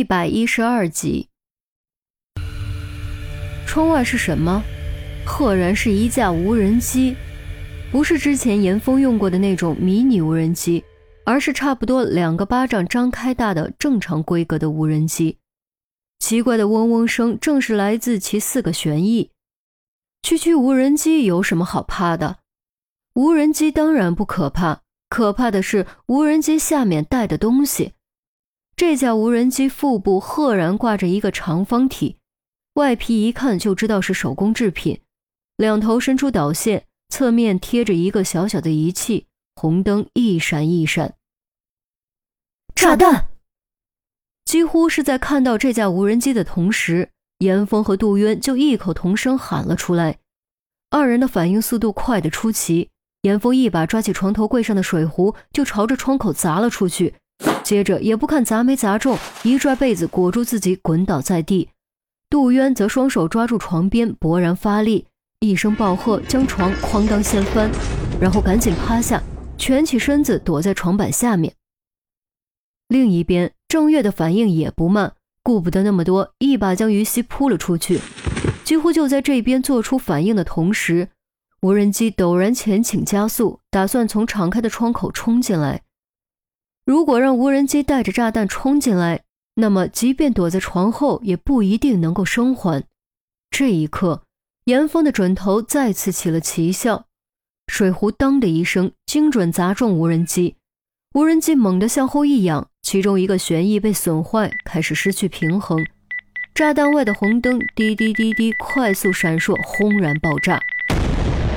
一百一十二集，窗外是什么？赫然是一架无人机，不是之前严峰用过的那种迷你无人机，而是差不多两个巴掌张开大的正常规格的无人机。奇怪的嗡嗡声正是来自其四个旋翼。区区无人机有什么好怕的？无人机当然不可怕，可怕的是无人机下面带的东西。这架无人机腹部赫然挂着一个长方体，外皮一看就知道是手工制品，两头伸出导线，侧面贴着一个小小的仪器，红灯一闪一闪。炸弹！几乎是在看到这架无人机的同时，严峰和杜渊就异口同声喊了出来。二人的反应速度快得出奇，严峰一把抓起床头柜上的水壶，就朝着窗口砸了出去。接着也不看砸没砸中，一拽被子裹住自己，滚倒在地。杜渊则双手抓住床边，勃然发力，一声暴喝，将床哐当掀翻，然后赶紧趴下，蜷起身子躲在床板下面。另一边，郑月的反应也不慢，顾不得那么多，一把将于西扑了出去。几乎就在这边做出反应的同时，无人机陡然前倾加速，打算从敞开的窗口冲进来。如果让无人机带着炸弹冲进来，那么即便躲在床后，也不一定能够生还。这一刻，严峰的准头再次起了奇效，水壶当的一声，精准砸中无人机。无人机猛地向后一仰，其中一个旋翼被损坏，开始失去平衡。炸弹外的红灯滴滴滴滴快速闪烁，轰然爆炸，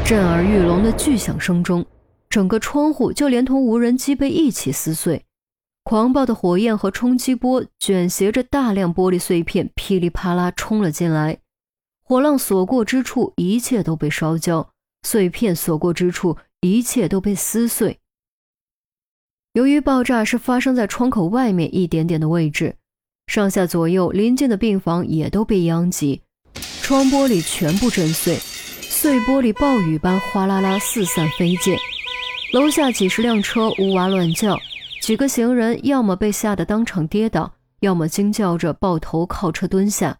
震耳欲聋的巨响声中。整个窗户就连同无人机被一起撕碎，狂暴的火焰和冲击波卷挟着大量玻璃碎片噼里啪啦冲了进来，火浪所过之处，一切都被烧焦；碎片所过之处，一切都被撕碎。由于爆炸是发生在窗口外面一点点的位置，上下左右邻近的病房也都被殃及，窗玻璃全部震碎，碎玻璃暴雨般哗啦啦四散飞溅。楼下几十辆车呜哇乱叫，几个行人要么被吓得当场跌倒，要么惊叫着抱头靠车蹲下。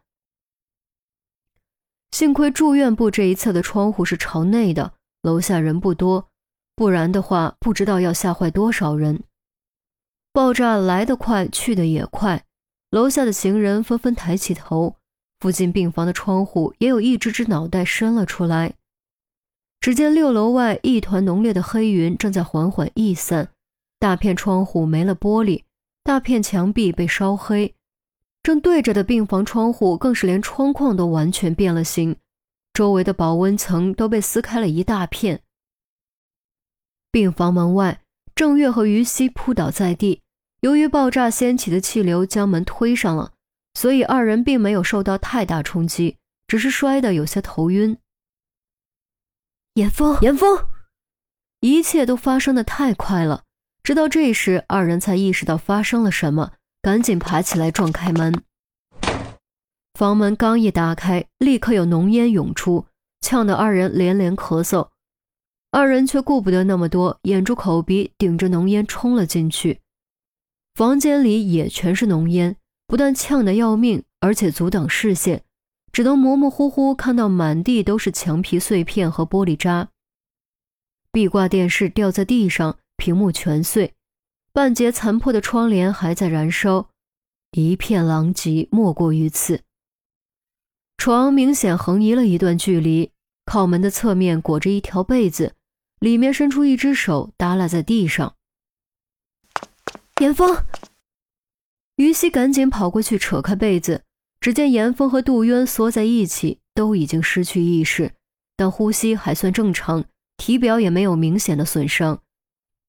幸亏住院部这一侧的窗户是朝内的，楼下人不多，不然的话不知道要吓坏多少人。爆炸来得快，去得也快，楼下的行人纷纷抬起头，附近病房的窗户也有一只只脑袋伸了出来。只见六楼外一团浓烈的黑云正在缓缓逸散，大片窗户没了玻璃，大片墙壁被烧黑，正对着的病房窗户更是连窗框都完全变了形，周围的保温层都被撕开了一大片。病房门外，郑月和于西扑倒在地，由于爆炸掀起的气流将门推上了，所以二人并没有受到太大冲击，只是摔得有些头晕。严峰，严峰，一切都发生的太快了。直到这时，二人才意识到发生了什么，赶紧爬起来撞开门。房门刚一打开，立刻有浓烟涌出，呛得二人连连咳嗽。二人却顾不得那么多，掩住口鼻，顶着浓烟冲了进去。房间里也全是浓烟，不但呛得要命，而且阻挡视线。只能模模糊糊看到满地都是墙皮碎片和玻璃渣，壁挂电视掉在地上，屏幕全碎，半截残破的窗帘还在燃烧，一片狼藉，莫过于此。床明显横移了一段距离，靠门的侧面裹着一条被子，里面伸出一只手耷拉在地上。严峰，于西赶紧跑过去扯开被子。只见严峰和杜渊缩在一起，都已经失去意识，但呼吸还算正常，体表也没有明显的损伤。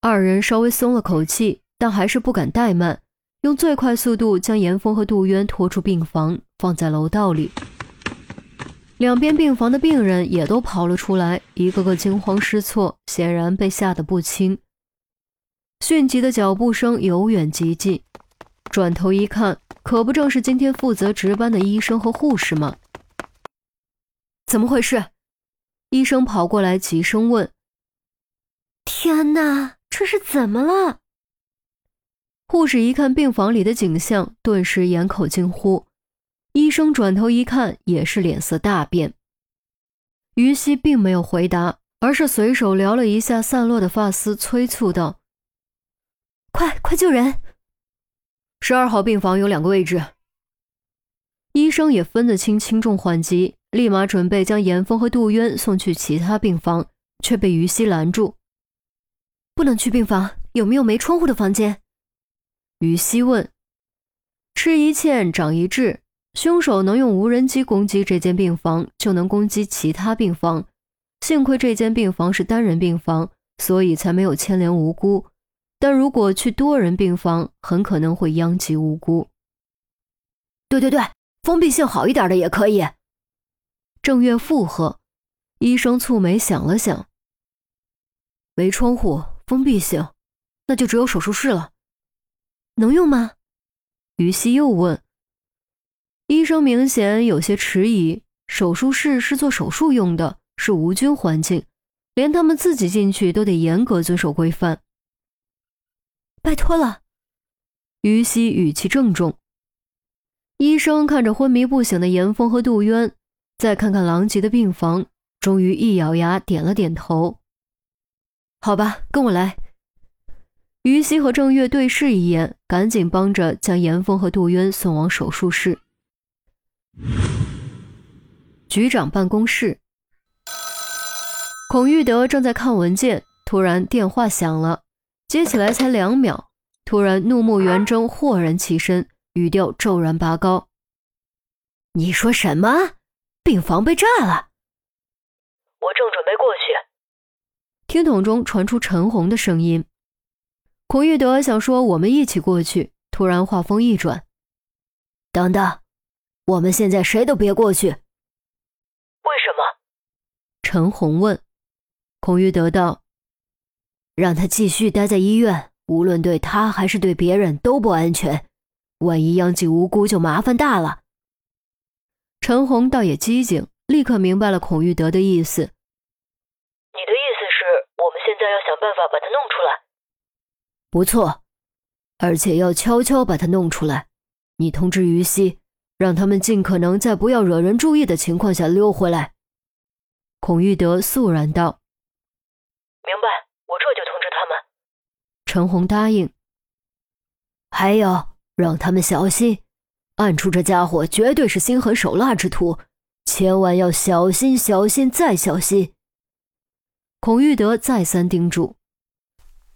二人稍微松了口气，但还是不敢怠慢，用最快速度将严峰和杜渊拖出病房，放在楼道里。两边病房的病人也都跑了出来，一个个惊慌失措，显然被吓得不轻。迅疾的脚步声由远及近，转头一看。可不正是今天负责值班的医生和护士吗？怎么回事？医生跑过来急声问：“天哪，这是怎么了？”护士一看病房里的景象，顿时掩口惊呼。医生转头一看，也是脸色大变。于西并没有回答，而是随手撩了一下散落的发丝，催促道：“快快救人！十二号病房有两个位置。”医生也分得清轻重缓急，立马准备将严峰和杜渊送去其他病房，却被于西拦住：“不能去病房，有没有没窗户的房间？”于西问：“吃一堑长一智。”凶手能用无人机攻击这间病房，就能攻击其他病房。幸亏这间病房是单人病房，所以才没有牵连无辜。但如果去多人病房，很可能会殃及无辜。对对对，封闭性好一点的也可以。郑月附和。医生蹙眉想了想，没窗户，封闭性，那就只有手术室了。能用吗？于西又问。医生明显有些迟疑。手术室是做手术用的，是无菌环境，连他们自己进去都得严格遵守规范。拜托了，于西语气郑重。医生看着昏迷不醒的严峰和杜渊，再看看狼藉的病房，终于一咬牙点了点头。好吧，跟我来。于西和郑月对视一眼，赶紧帮着将严峰和杜渊送往手术室。局长办公室，孔玉德正在看文件，突然电话响了，接起来才两秒，突然怒目圆睁，豁然起身，语调骤然拔高：“你说什么？病房被炸了？”我正准备过去。听筒中传出陈红的声音。孔玉德想说我们一起过去，突然话锋一转：“等等。”我们现在谁都别过去。为什么？陈红问。孔玉德道：“让他继续待在医院，无论对他还是对别人都不安全。万一殃及无辜，就麻烦大了。”陈红倒也机警，立刻明白了孔玉德的意思。你的意思是我们现在要想办法把他弄出来？不错，而且要悄悄把他弄出来。你通知于西。让他们尽可能在不要惹人注意的情况下溜回来。”孔玉德肃然道。“明白，我这就通知他们。”陈红答应。“还有，让他们小心，暗处这家伙绝对是心狠手辣之徒，千万要小心、小心再小心。”孔玉德再三叮嘱。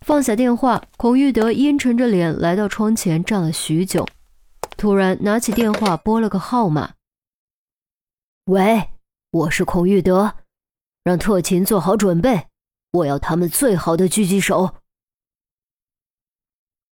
放下电话，孔玉德阴沉着脸来到窗前，站了许久。突然拿起电话拨了个号码。喂，我是孔玉德，让特勤做好准备，我要他们最好的狙击手，